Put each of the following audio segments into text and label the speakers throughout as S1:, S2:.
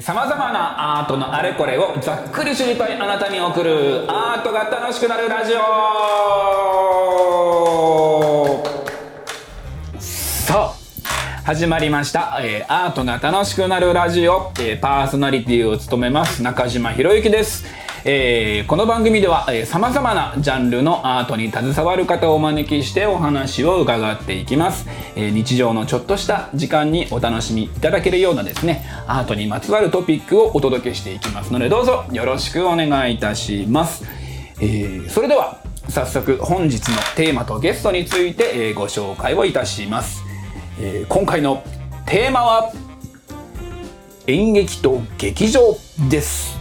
S1: さまざまなアートのあれこれをざっくり知りたいあなたに送るアートが楽しくなるラジオ。さあ始まりました、えーアートが楽しくなるラジオ、えーパーソナリティを務めます中島博之です、えーこの番組ではさまざまなジャンルのアートに携わる方をお招きしてお話を伺っていきます、えー日常のちょっとした時間にお楽しみいただけるようなですねアートにまつわるトピックをお届けしていきますのでどうぞよろしくお願いいたします、えーそれでは早速本日のテーマとゲストについて、えご紹介をいたします、え今回のテーマは演劇と劇場です、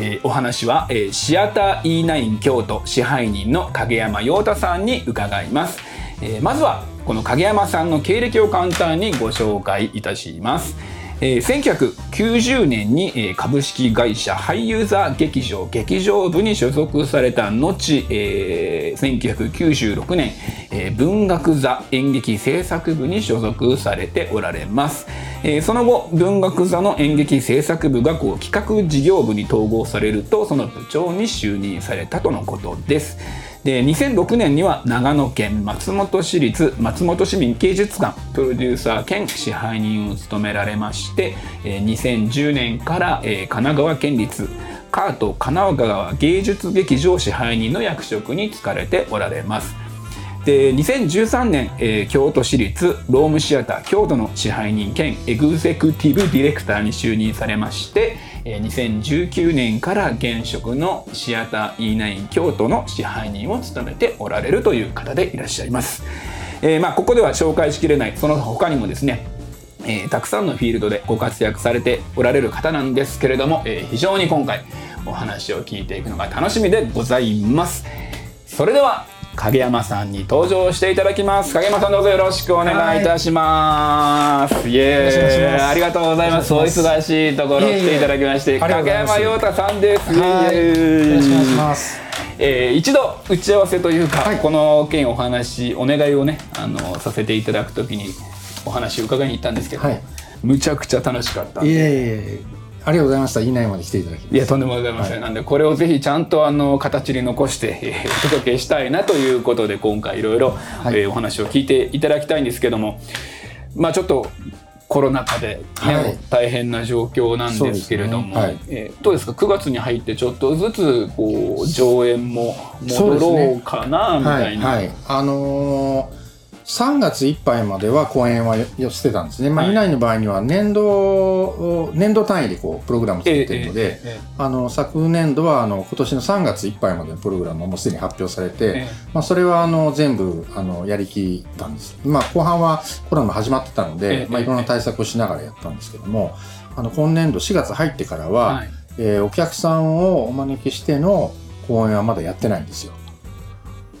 S1: えーお話は、えーシアター E9 京都支配人の影山陽太さんに伺います、えーまずはこの影山さんの経歴を簡単にご紹介いたします。えー1990年に、えー株式会社俳優座劇場劇場部に所属された後、えー1996年、えー文学座演劇制作部に所属されておられます、えーその後文学座の演劇制作部がこう企画事業部に統合されるとその部長に就任されたとのことです。で2006年には長野県松本市立松本市民芸術館プロデューサー兼支配人を務められまして2010年から神奈川県立カート神奈川芸術劇場支配人の役職に就かれておられます。で2013年、えー京都市立ロームシアター京都の支配人兼エグゼクティブディレクターに就任されまして、えー2019年から現職のシアター E9 京都の支配人を務めておられるという方でいらっしゃいます。えーまあ、ここでは紹介しきれないその他にもですねえーたくさんのフィールドでご活躍されておられる方なんですけれども、えー非常に今回お話を聞いていくのが楽しみでございますそれでは影山さんに登場していただきます。影山さんどうぞよろしくお願いいたします、イエ
S2: よろしくお願いします。
S1: ーイありがとうございます。お忙しいところ来ていただきまして影山陽太さんです。
S2: よろしくお願いします。
S1: えー一度打ち合わせというか、
S2: はい。
S1: この件お話お願いをねあのさせていただくときにお話を伺いに行ったんですけど、
S2: はい。
S1: むちゃくちゃ楽しかった。
S2: いえいえ、ありがとうございました。いないまで来ていただき。
S1: いやとんでもございません、なんでこれをぜひちゃんとあの 形に残して、えーお届けしたいなということで今回いろいろ
S2: い。
S1: えーお話を聞いていただきたいんですけどもまあちょっとコロナ禍で、ね
S2: はい。
S1: 大変な状況なんですけれども、
S2: そうです
S1: えーどうですか？9月に入ってちょっとずつこう上演も戻ろうかなみた
S2: はい。い、
S1: な。
S2: はい。あのー、3月いっぱいまでは公演は寄せてたんですね。まあ、
S1: はい
S2: 以内の場合には年度、年度単位でこう、プログラム作ってるので、あの、昨年度は、あの、今年の3月いっぱいまでのプログラムはもうすでに発表されて、
S1: ええ
S2: まあ、それはあの全部あのやりきったんです。まあ、後半はコロナも始まってたの
S1: ええ
S2: で、まあ、いろんな対策をしながらやったんですけども、あの今年度4月入ってからは、
S1: はい
S2: えーお客さんをお招きしての公演はまだやってないんですよ。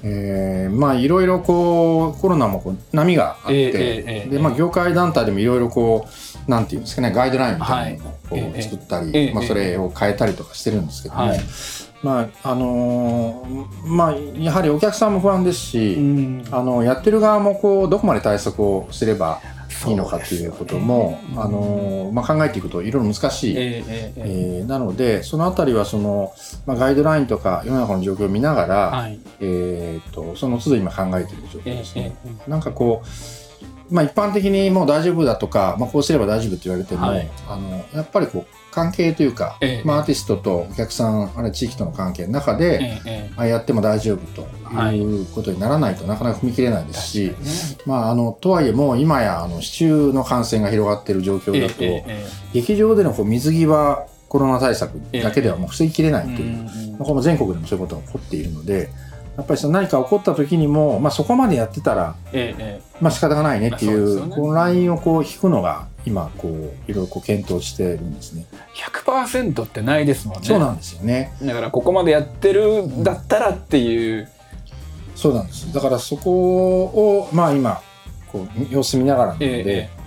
S2: えーまあいろいろこうコロナもこう波があって、
S1: ええええええ
S2: でまあ業界団体でもいろいろこうなんていうんですかねガイドラインみたいなのを作ったり、
S1: ええ
S2: まあそれを変えたりとかしてるんですけども、
S1: はい。
S2: まああのーまあやはりお客さんも不安ですし、
S1: うん。
S2: あのやってる側もこうどこまで対策をすればいいのかっていうことも、
S1: ね。
S2: あのまあ、考えていくといろいろ難しい、
S1: えええ
S2: ー。なのでそのあたりはその、まあ、ガイドラインとか世の中の状況を見ながら、
S1: はい。
S2: えー、とその都度今考えている状況
S1: ええ
S2: ですね。
S1: ええ
S2: なんかこう、まあ、一般的にもう大丈夫だとか、まあ、こうすれば大丈夫って言われても、
S1: はい。
S2: あのやっぱりこう関係というか、
S1: ええ。
S2: まあ、アーティストとお客さんあるいは地域との関係の中で、
S1: えええ
S2: あやっても大丈夫と
S1: はい。
S2: いうことにならないとなかなか踏み切れないですし、まあ、あのとはいえもう今やあの市中の感染が広がっている状況だと、劇場でのこう水際コロナ対策だけではもう防ぎきれない
S1: え
S2: という、
S1: うん
S2: まあ、この全国でもそういうことが起こっているのでやっぱりその何か起こった時にも、まあ、そこまでやってたら、
S1: えええ
S2: まあ仕方がないねっていうこのラインをこう引くのが今こういろいろこう検討してるんですね。
S1: 100%ってないですもんね。
S2: そうなんですよね。
S1: だからここまでやってるんだったらっていう、
S2: そうなんです。だからそこをまあ今こう様子見ながらなので、えー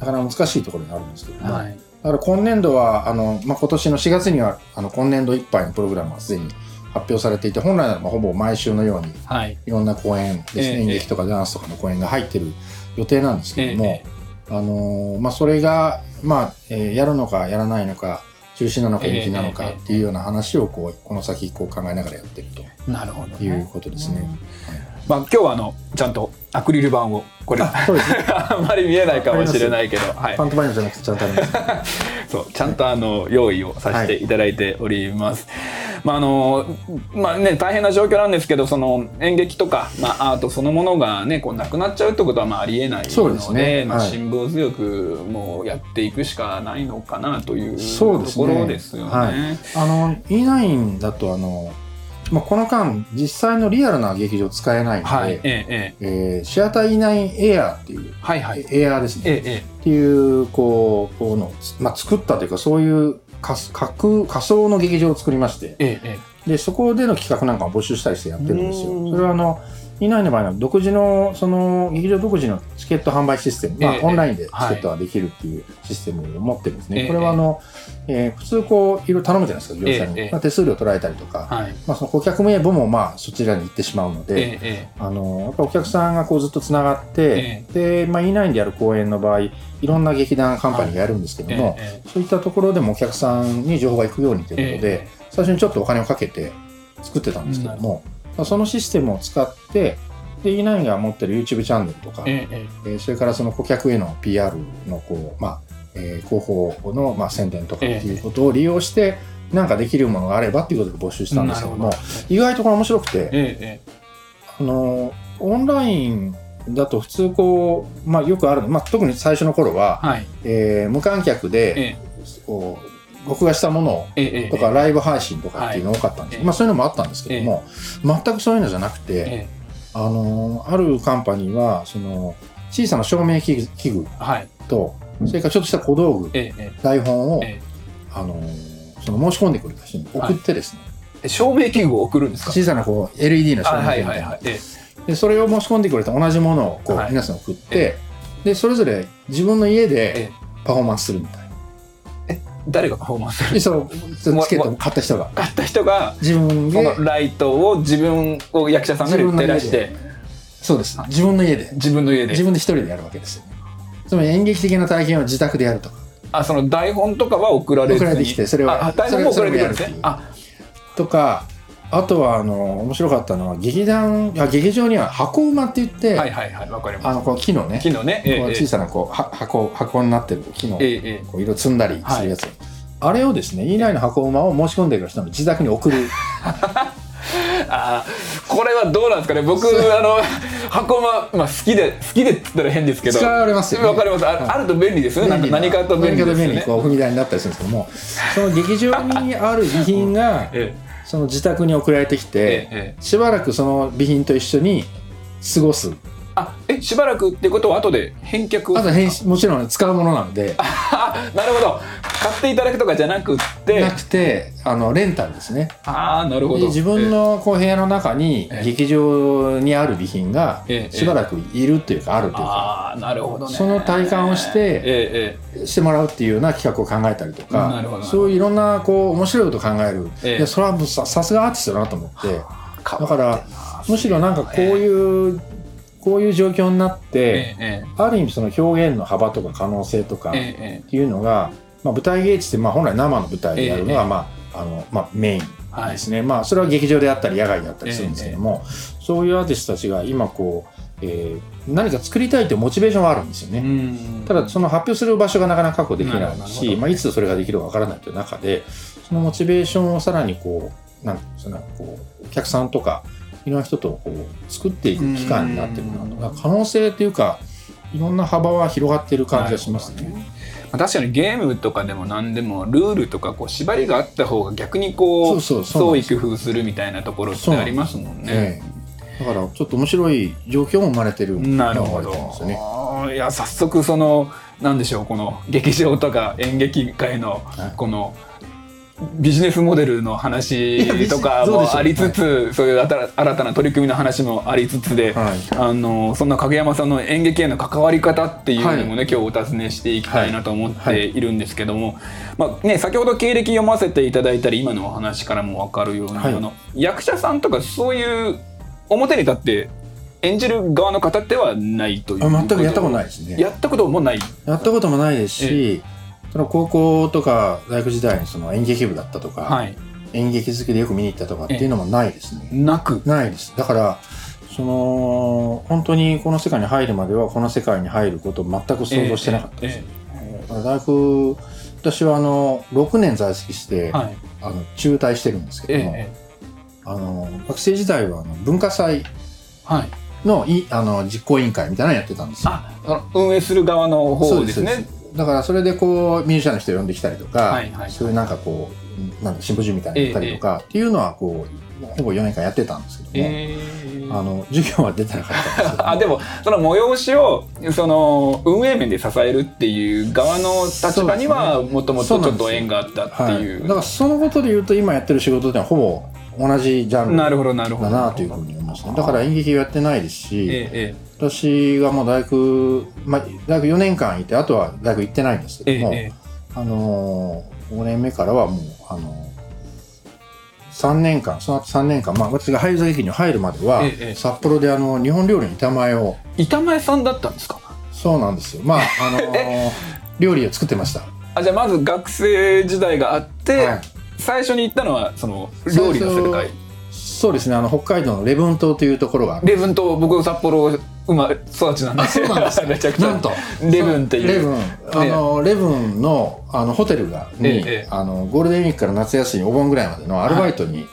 S2: なかなか難しいところにあるんですけども、
S1: はい。
S2: だから今年度はあの、まあ、今年の4月にはあの今年度いっぱいのプログラムがすでに発表されていて本来ならばほぼ毎週のように
S1: はい。
S2: いろんな公演ですね、
S1: ええ
S2: 演劇とかダンスとかの公演が入ってる予定なんですけども、
S1: え
S2: あのーまあ、それが、まあ、えーやるのかやらないのか、中止なのか延期なのか
S1: ええ
S2: っていうような話を、こう、この先、こう考えながらやってる
S1: なるほど、
S2: ということですね。
S1: まあ今日はあのちゃんとアクリル板をこれ
S2: あね。
S1: あんまり見えないかもしれないけど、はい
S2: パ、ントマイムじゃなくてちゃんとあります。
S1: そうちゃんとあの用意をさせていただいております。まああのまあね大変な状況なんですけどその演劇とか、まあ、アートそのものがねこうなくなっちゃうってことはまあありえないので
S2: そうですね
S1: まあ、
S2: はい
S1: 辛抱強くもうやっていくしかないのかなというところですよね。
S2: はいあの、E9 だと、あの、まあ、この間、実際のリアルな劇場使えないので、
S1: はい、ええええ。
S2: えーシアター E9 エアーっていう、
S1: はいはい。
S2: エアーですね。
S1: えええ
S2: っていう、こう、こうの、まあ、作ったというか、そういう仮架空仮想の劇場を作りまして、
S1: えええ
S2: で、そこでの企画なんかを募集したりしてやってるんですよ。
S1: うん。
S2: それはあの、いないの場合は独自の、その、劇場独自のチケット販売システム、まあ、
S1: ええ
S2: オンラインでチケットができるっていうシステムを持ってるんですね。
S1: ええ
S2: これはあの、えー普通こう、いろいろ頼むじゃないですか、業者に。
S1: ええ
S2: まあ、手数料取られたりとか、
S1: はい。
S2: まあ、その顧客名簿もまあ、そちらに行ってしまうので、
S1: ええ
S2: あの、やっぱお客さんがこうずっとつながって、で、まあ、E9 でやる公演の場合、いろんな劇団カンパニーがやるんですけども、
S1: ええ
S2: そういったところでもお客さんに情報が行くようにということで、
S1: え
S2: 最初にちょっとお金をかけて作ってたんですけども、まあそのシステムを使って、で、E9 が持ってる YouTube チャンネルとか、
S1: ええ
S2: それからその顧客への PR のこう、まあ、えー広報の、まあ、宣伝とかっていうことを利用して、なんかできるものがあればっていうことで募集したんですけども意外とこれ面白くて、
S1: ええ。
S2: あの、オンラインだと普通こう、まあよくあるの、まあ特に最初の頃は、
S1: はい。
S2: えー無観客で、
S1: ええ。
S2: こう、録画したものとかライブ配信とかっていうの多かったんですけど、
S1: はい
S2: まあそういうのもあったんですけども、全くそういうのじゃなくて、
S1: え
S2: あのーあるカンパニーは、その、小さな照明器具と、それからちょっとした小道具、
S1: ええ
S2: 台本を、
S1: え
S2: あのーその申し込んでくれた人に送ってですね、
S1: え照明器具を送るんですか？
S2: 小さなこう LED の照明器具で、それを申し込んでくれた同じものをこう、
S1: はい。
S2: 皆さん送って、
S1: え
S2: で、それぞれ自分の家
S1: え
S2: で
S1: え。
S2: パフォーマンスするみたいな。
S1: 誰がパフォーマンスする
S2: で、そのチケットを買った人が、
S1: 買った人が
S2: 自分で、
S1: ライトを自分を役者さんが照らして。
S2: そうです。自分の家で。
S1: 自分の家で。
S2: 自分で一人でやるわけですよ。ね。つまり演劇的な体験を自宅でやると。か。
S1: あその台本とかは送られずに。
S2: 送られてきてそれは
S1: あ台本も送られてくるんですね。あ。
S2: とか、あとは、あの、面白かったのは、劇団、あ劇場には箱馬って言って、
S1: はいはいはいわかりま
S2: あの、こう木のね、
S1: す昨日ねええ
S2: こう小さなこうは箱、箱になってる木の、
S1: ええええ。
S2: こう色積んだりするやつ。あれをですね、E9 の箱馬を申し込んでくる人の自宅に送る。
S1: あーこれはどうなんですかね。僕あの箱馬、まあ、好きで好きでって言ったら変ですけど。
S2: 使われますよね。
S1: わかります。あ,、
S2: はい。
S1: あると便利ですよね。なんか何かと便利ですよ
S2: 何かと便利に
S1: ね
S2: こう踏み台になったりするんですけども、その劇場にある備品が、
S1: え
S2: その自宅に送られてき
S1: ええ
S2: て、
S1: ええ。
S2: しばらくその備品と一緒に過ごす。
S1: あえしばらくってことは後で返却？
S2: あと返信もちろん使うものなので、
S1: あ なるほど買っていただくとかじゃなくって
S2: なくて、あの、レンタルですね。
S1: ああなるほど。
S2: で自分のこう部屋の中に
S1: ええ
S2: 劇場にある備品が
S1: ええ
S2: しばらくいるというかあるというか、
S1: ああなるほどね。
S2: その体感をして
S1: ええ
S2: してもらうっていうような企画を考えたりとか、そういういろんなこう面白いことを考える。
S1: ええ。
S2: いやそれはもうささすがアーティストだなと思って、
S1: え
S2: だからむしろなんかこういう、こういう状況になって、
S1: ええ
S2: ある意味その表現の幅とか可能性とかっていうのが、まあ、舞台芸術ってまあ本来生の舞台でやるのが、
S1: ええ。
S2: まああのまあ、メイン
S1: えはい。
S2: ですね、まあそれは劇場であったり野外であったりするんですけども、そういうアーティストたちが今こう、えー何か作りたいというモチベーションがあるんですよね。
S1: うん。
S2: ただその発表する場所がなかなか確保でき
S1: な
S2: いし、
S1: ほどなるほど
S2: まあ、いつそれができるかわからないという中でそのモチベーションをさらにこうなんていうんですかねこうお客さんとかいろんな人とこう作っていく期間になってるなとだから可能性というかいろんな幅は広がっている感じがしますね。
S1: まあ確かにゲームとかでも何でもルールとかこう縛りがあった方が逆にこう創意工夫するみたいなところってありますもんね。
S2: ええ。だからちょっと面白い状況も生まれてる
S1: なるほど。
S2: ね。
S1: いや早速そのなんでしょうこの劇場とか演劇界の
S2: はい。
S1: このビジネスモデルの話とかもありつつそういう新た新たな取り組みの話もありつつで、
S2: はい。
S1: あのそんな影山さんの演劇への関わり方っていうのもね、今日お尋ねしていきたいなと思っているんですけども、まあね、先ほど経歴読ませていただいたり今のお話からも分かるように、
S2: はい。
S1: あの役者さんとかそういう表に立って演じる側の方ではないという
S2: あ全くやったこと
S1: い
S2: ないですね。
S1: やったこともない。
S2: やったこともないですし、その高校とか大学時代にその演劇部だったとか、
S1: はい。
S2: 演劇好きでよく見に行ったとかっていうのもないですね。
S1: なく？
S2: ないです。だから、その、本当にこの世界に入るまでは、この世界に入ることを全く想像してなかったです。だから大学、私はあの、6年在籍して、
S1: はい。
S2: あの中退してるんですけども、
S1: ええ
S2: あの学生時代はあの文化祭
S1: はい。
S2: のいあの実行委員会みたいなのやってたんですよ。
S1: あ運営する側の方ですね
S2: だからそれでこうミュージシャンの人呼んできたりとか、
S1: はいはい
S2: そういうなんかこうなんだシンポジウムみたいなのやったりとか、っていうのはこうほぼ4年間やってたんですけども、
S1: えー
S2: あの授業は出てなかったんですけど。
S1: あでもその催しをその運営面で支えるっていう側の立場にはもともとちょっと縁があったって
S2: はい、
S1: いう
S2: だからそのことで言うと今やってる仕事ってのはほぼ同じジャンルだ
S1: なるほどなるほど
S2: なというふうに思いますね。だから演劇をやってないですし、
S1: ええ
S2: 私がもう大学、まあ、大学4年間いてあとは大学行ってないんですけども、
S1: えええ。
S2: あのー、5年目からはもう、あのー、3年間、その後3年間、まあ、私が俳優座劇に入るまでは、
S1: ええ
S2: 札幌であの日本料理の板前を、
S1: え板前さんだったんですか？
S2: そうなんですよ。まあ、あのー 料理を作ってました。
S1: あじゃあまず学生時代があって、
S2: はい。
S1: 最初に行ったのはその料理の世界
S2: そうですね、あの、北海道の礼文島というところが。
S1: レブンと僕札幌生まれ育ちなんで
S2: そうなんです
S1: めちゃくちゃ。
S2: なんと、
S1: レブンっていう。
S2: レブン、あの、レブンの、あの、ホテルが、に、
S1: ええ。
S2: あの、ゴールデンウィークから夏休み、お盆ぐらいまでのアルバイトに、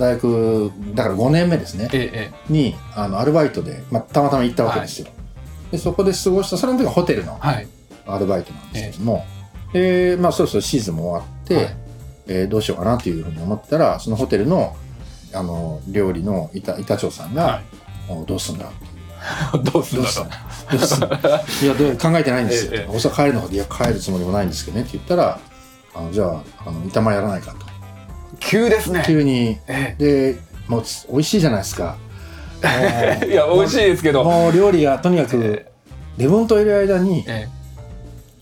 S2: 大学、だから5年目ですね。
S1: ええ
S2: にあのアルバイトで、まあ、たまたま行ったわけですよ、でそこで過ごしたそれの時はホテルの
S1: はい。
S2: アルバイトなんですけども、でまあ、そろそろシーズンも終わって、
S1: はい。
S2: えーどうしようかなというふうに思ったらそのホテルのあの料理の板板長さんが、
S1: は
S2: おどうすんだ
S1: いどうするんだろ
S2: どうすんだどう。すんだいやどう考えてないんですよ、
S1: ええ
S2: おそらく帰るのかいや帰るつもりもないんですけどねって言ったらあのじゃああの板前やらないかと。
S1: 急ですね。
S2: 急に。
S1: え
S2: でもう美味しいじゃないですか。
S1: え いや美味しいですけど。
S2: もう料理がとにかく
S1: え
S2: 礼文といる間に
S1: え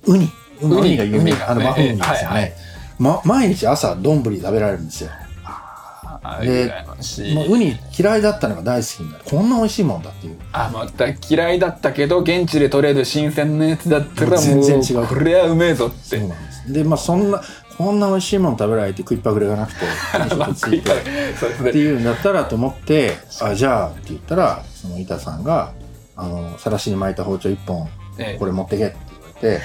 S2: ウニ。ウ
S1: ウニ
S2: ニが有名あのマフウニですよ
S1: はいはい。
S2: ねま毎日朝丼食べられるんですよ。
S1: あ
S2: でもうウニ嫌いだったのが大好きになる。こんな美味しいもんだっていう。
S1: あまた嫌いだったけど現地で取れる新鮮なやつだったらもう
S2: 全然違う。
S1: これはうめえぞって。
S2: そうなんです。でまあそんなこんな美味しいもん食べられて食いっぱぐれがなくて いっていうんだったらと思ってあじゃあって言ったらその板さんがあのさらしに巻いた包丁一本
S1: ええ。
S2: これ持ってけって
S1: え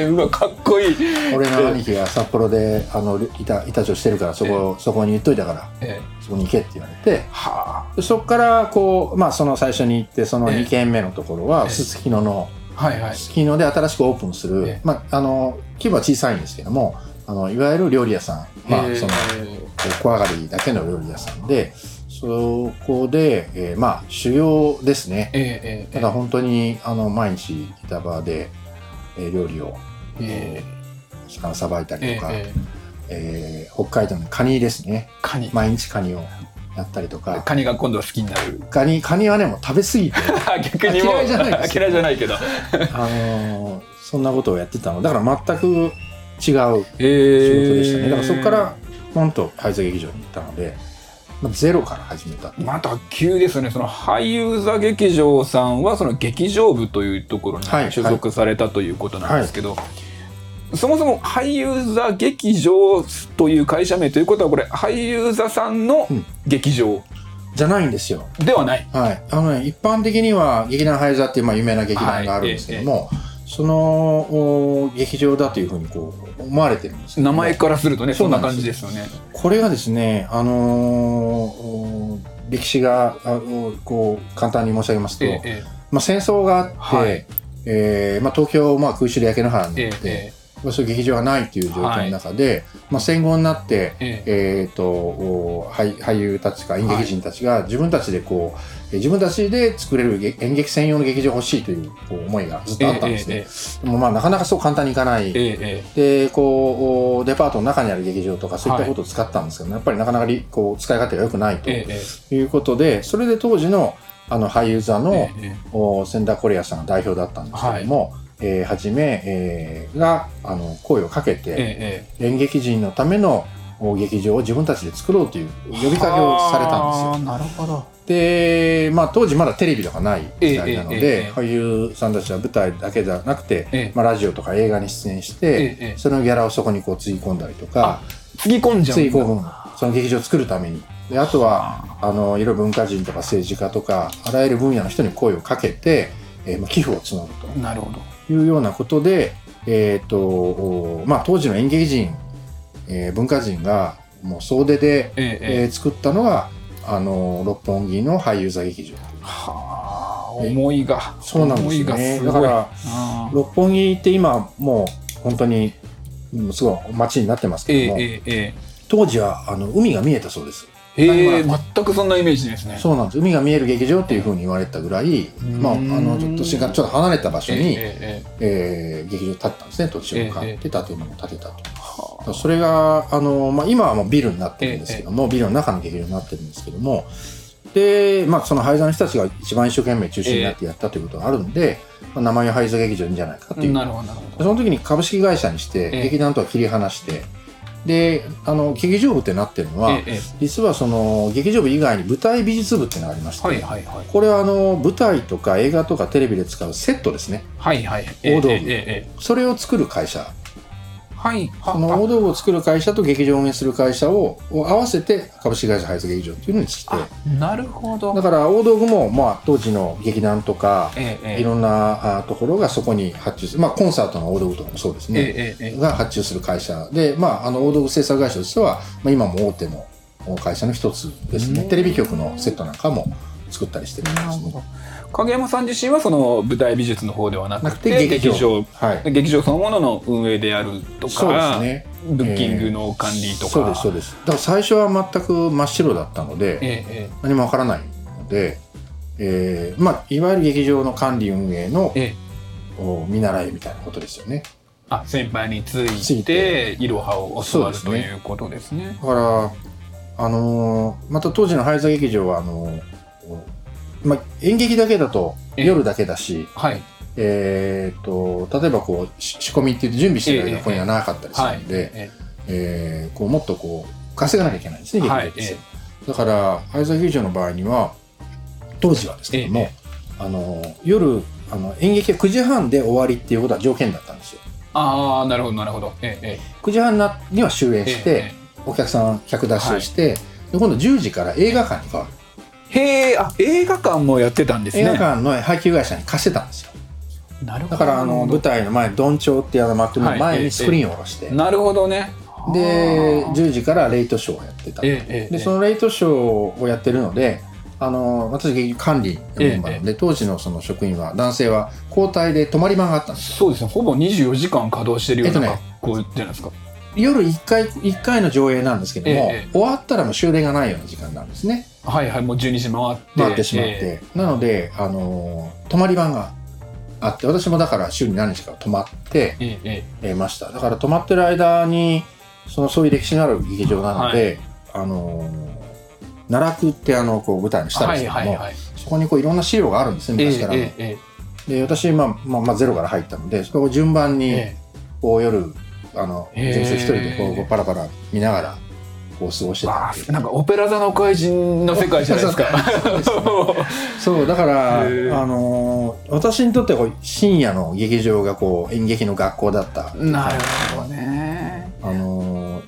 S1: えうわかっこいい。
S2: 俺の兄貴が札幌であの板板長してるからそこそこに言っといたから
S1: ええ。
S2: そこに行けって言われて
S1: は
S2: でそこからこうまあその最初に行ってその
S1: ええ。
S2: 2軒目のところは
S1: ええ。
S2: すすきのの
S1: あはいはい。
S2: すすきので新しくオープンする、
S1: ええ。
S2: まああの規模は小さいんですけどもあのいわゆる料理屋さん。まあ
S1: ええ。
S2: その小上がりだけの料理屋さんでそこで、えーまあ修行ですね。
S1: えええ。
S2: ただ本当にあの毎日板場で、えー料理を
S1: え
S2: 魚さばいたりとか、
S1: ええ
S2: えー北海道のカニですね。
S1: カニ。
S2: 毎日カニをやったりとか。
S1: カニが今度は好きになる。
S2: カニカニはねもう食べ過ぎて。
S1: 逆にもう
S2: 嫌いじゃない
S1: 嫌いじゃないけど。
S2: あのーそんなことをやってたの。だから全く違う仕事
S1: え
S2: でしたね、だからそこからポンと俳優座劇場に行ったので、まあ、ゼロから始めた
S1: また急ですね。その俳優座劇場さんはその劇場部というところに
S2: はい
S1: 所属されたということなんですけど、そもそも俳優座劇場という会社名ということはこれ俳優座さんの
S2: うん。
S1: 劇場。
S2: じゃないんですよ。
S1: ではない、
S2: はい。あのね一般的には劇団俳優座っていうまあ有名な劇団があるんですけども、そのお劇場だというふうにこう思われてるんです
S1: 名前からするとねそ
S2: んな
S1: 感じですよね。
S2: これがですねあのーお歴史があおこう簡単に申し上げますと、
S1: ええ
S2: まあ、戦争があって、
S1: はい。
S2: えーまあ、東京、まあ、空襲で焼け野原にな
S1: え
S2: って、
S1: え
S2: まあそういう劇場がないという状況の中で、まあ、戦後になって、
S1: ええ。
S2: えー、とお俳俳優たちか演劇人たちが自分たちでこう、えー自分たちで作れるげ演劇専用の劇場欲しいという思いがずっとあったんですね。
S1: ええ
S2: でもまあなかなかそう簡単にいかない。
S1: えええ
S2: でこうおデパートの中にある劇場とかそういったことを使ったんですけど、やっぱりなかなかりこう使い勝手が良くないと。いうことで、それで当時のあの俳優座の、
S1: ええ
S2: お千田コレアさんが代表だったんですけども、えーはじめ、えーがあの声をかけて、
S1: ええ
S2: 演劇人のための劇場を自分たちで作ろうという呼びかけをされたんですよ。
S1: なるほど。
S2: で、まあ、当時まだテレビとかない時代なので、
S1: ええ
S2: 俳優さんたちは舞台だけじゃなくて、
S1: ええ。
S2: まあ、ラジオとか映画に出演して、そのギャラをそこにこうつぎ込んだりとか
S1: つぎ込んじゃうん
S2: その劇場を作るために。であとはあ。のいろいろ文化人とか政治家とかあらゆる分野の人に声をかけて、えーまあ、寄付を募る
S1: なるほど。
S2: というようなことで、えーとおまあ、当時の演劇人、えー文化人がもう総出で、
S1: ええ
S2: えー作ったのがあの六本木の俳優座劇場
S1: はあ思いが。
S2: そうなんですね。だから六本木って今もう本当にうんすごい街になってます
S1: え
S2: けども、
S1: えええ。
S2: 当時はあの海が見えたそうです
S1: え全くそんなイメージですね。
S2: そうなんです。海が見える劇場っていうふうに言われてたぐらい、まあ、あのちょっとちょっと離れた場所に、
S1: ええ
S2: えー。劇場建ったんですね。土地を買って建物を建てたと、
S1: はあ
S2: それがあの、まあ、今はもうビルになってるんですけども、ビルの中の劇場になってるんですけども。で、まあ、その廃座の人たちが一番一生懸命中心になってやったということがあるんで、まあ、名前を廃座劇場いいんじゃないかっていう。
S1: なるほどなるほど。
S2: その時に株式会社にして
S1: ええ
S2: 劇団とは切り離してであの劇場部ってなってるのは、
S1: ええええ。
S2: 実はその劇場部以外に舞台美術部っていうのがありまして、
S1: はいはいはい。
S2: これはあの舞台とか映画とかテレビで使うセットですね。
S1: はいはい。
S2: 大道具。
S1: え
S2: それを作る会社
S1: はい。は
S2: その大道具を作る会社と劇場を運営する会社をを合わせて株式会社ハイズ劇場っていうのにして。
S1: あなるほど。
S2: だから大道具も、まあ、当時の劇団とか
S1: ええええ。
S2: いろんなあところがそこに発注する、まあ、コンサートの大道具とかもそうですね、が発注する会社で、まあ、あの大道具制作会社としては、まあ、今も大手の会社の一つですね。
S1: うん。
S2: テレビ局のセットなんかも作ったりしてるんですね
S1: 影山さん自身はその舞台美術の方ではな
S2: なく
S1: くて
S2: て劇場。
S1: 劇場
S2: はい。
S1: 劇場そのものの運営であると
S2: そうです
S1: か、
S2: ね。
S1: ブッキングの管理とか、
S2: そうですそうです。だから最初は全く真っ白だったので、
S1: ええ
S2: 何もわからないので、えーまあ、いわゆる劇場の管理運営の見習いみたいなことですよね。
S1: あ先輩につ
S2: つい
S1: いて。いろはを教わるということですね。
S2: だからあのーまた当時の廃座劇場はあのーまあ、演劇だけだと
S1: ええ。
S2: 夜だけだし、
S1: はい。
S2: えー、と例えばこうし仕込みって言って準備してる間
S1: ええ
S2: ここにはなかったりす
S1: はい
S2: るので、
S1: え
S2: え。ーこうもっとこう稼がなきゃいけないんですね、
S1: はい。
S2: 劇場ってだから廃座劇場の場合には当時はですけども、
S1: え
S2: あの夜あの演劇は9時半で終わりっていうことは条件だったんですよ。
S1: ああなるほどなるほど。えええ
S2: 9時半なには終演
S1: え
S2: して、
S1: え
S2: お客さん客出しをして、で今度10時から映画館に変わる。
S1: えへえあ映画館もやってたんですね。
S2: 映画館の配給会社に貸してたんですよ。
S1: なるほど。
S2: だからあの舞台の前どんちょうっていうあの幕の
S1: はい。
S2: 前にスクリーンを下ろして、
S1: なるほどね。
S2: で
S1: あー
S2: 10時からレイトショーをやってた、
S1: ええええ
S2: でそのレイトショーをやってるのであの私劇管理のメンバーで、当時のその職員は男性は交代で泊まり番があったんですよ。
S1: そうですね。ほぼ24時間稼働してるようなじゃないですか。
S2: 夜1回一回の上映なんですけども、
S1: ええ。
S2: 終わったらもう終電がないような時間なんですね
S1: はいはいもう12時回って。
S2: 回ってしまって、
S1: え
S2: なのであの泊まり番があって私もだから週に何日か泊まってました。だから泊まってる間にそのそういう歴史のある劇場なので、あのー奈落ってあのこう舞台の
S1: え
S2: 下ですけども、
S1: はいはいはい。
S2: そこにこういろんな資料があるんですね
S1: ええ
S2: 昔から。で私、まあまあまあ、ゼロから入ったのでそれを順番に
S1: ええ。
S2: こう夜あの全一人でこうパラパラ見ながらこう過ごしてたて
S1: なんかオペラ座の怪人の世界じゃないですか。
S2: そうだから、あのー私にとっては深夜の劇場がこう演劇の学校だった。
S1: なるほどね。
S2: あのー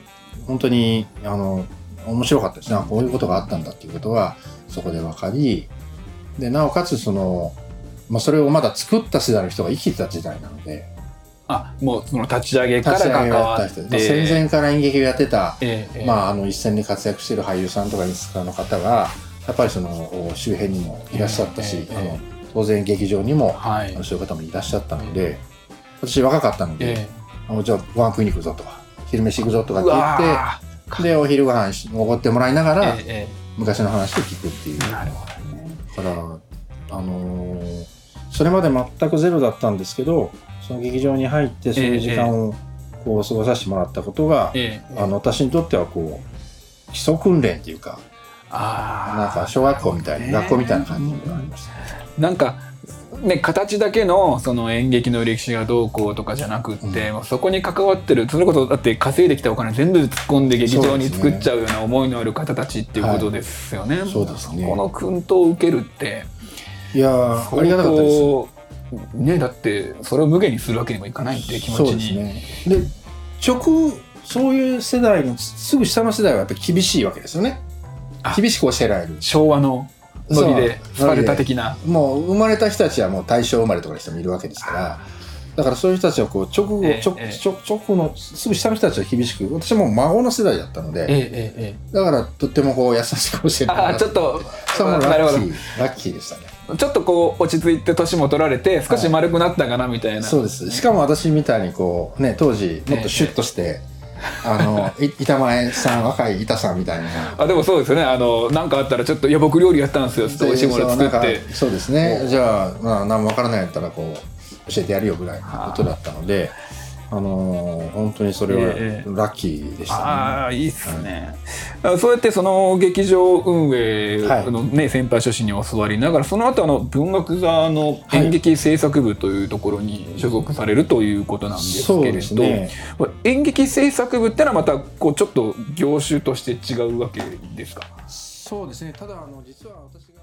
S2: 本当にあの面白かったですね。あこういうことがあったんだっていうことはそこで分かりでなおかつその、まあ、それをまだ作った世代の人が生きてた時代なので
S1: あもうその立ち上げから関わって。
S2: 戦前から演劇をやってた、
S1: え
S2: まあ、あの一線で活躍してる俳優さんとか演出家の方がやっぱりそのお周辺にもいらっしゃったし、
S1: ええ
S2: あの当然劇場にも
S1: はい。
S2: そういう方もいらっしゃったので私若かったので、
S1: え
S2: あのじゃあご飯食いに行くぞとか昼飯行くぞとかって言って
S1: わ
S2: でお昼ご飯しおごってもらいなが
S1: ー
S2: ら、
S1: ええ
S2: 昔の話を聞くっていうからあのーそれまで全くゼロだったんですけどその劇場に入ってその時間をこう過ごさせてもらったことが、
S1: ええ
S2: あの私にとってはこう基礎訓練っていうか
S1: あー。
S2: なんか小学校みたいな、
S1: ね。
S2: 学校みたいな感じがありました、
S1: なんかね、形だけのその演劇の歴史がどうこうとかじゃなくって、もうそこに関わってるそれこそだって稼いできたお金全部突っ込んで劇場に作っちゃうような思いのある方たちっていうことですよね。
S2: そうですね。
S1: この薫陶を受けるって
S2: いやーありがたかったです。
S1: ねだってそれを無限にするわけにもいかないって気持
S2: そう
S1: ちに。
S2: ですね。で直そういう世代のすぐ下の世代はやっぱり厳しいわけですよね。
S1: あ
S2: 厳しく教えられる。
S1: 昭和のノリでス
S2: そう。
S1: パルタ的な。
S2: もう生まれた人たちはもう大正生まれとかの人もいるわけですから。だからそういう人たちはこう直後、
S1: ええ
S2: 直
S1: ええ。
S2: 直直後のすぐ下の人たちは厳しく私はもう孫の世代だったので。
S1: え
S2: だからとってもこう優しく教え
S1: え、ああちょっと
S2: ラッキー。ラッキーでしたね
S1: ちょっとこう落ち着いて年も取られて少し丸くなったかなみたいな、
S2: そうです。しかも私みたいにこうね当時もっとシュッとして、あのい板前さん若い板さんみたいな。
S1: あでもそうですよね。あのなんかあったらちょっと「いや僕料理やったんですよ」って美味しいもの作って。
S2: そうですね。じゃあ、まあ、何もわからないんやったらこう教えてやるよぐらいのことだったのであのー本当にそれは
S1: ええ
S2: ラッキーでしたね、
S1: ああいいっすね、あそうやってその劇場運営のね、先輩初心に教わりながらその後あの文学座の演劇制作部というところに所属されるということなんですけれど、
S2: ですね。
S1: 演劇制作部ってのはまたこうちょっと業種として違うわけですか？
S2: そうですね。ただあの実は私が。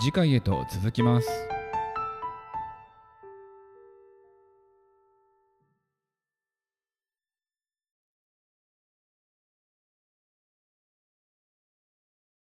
S3: 次回へと続きます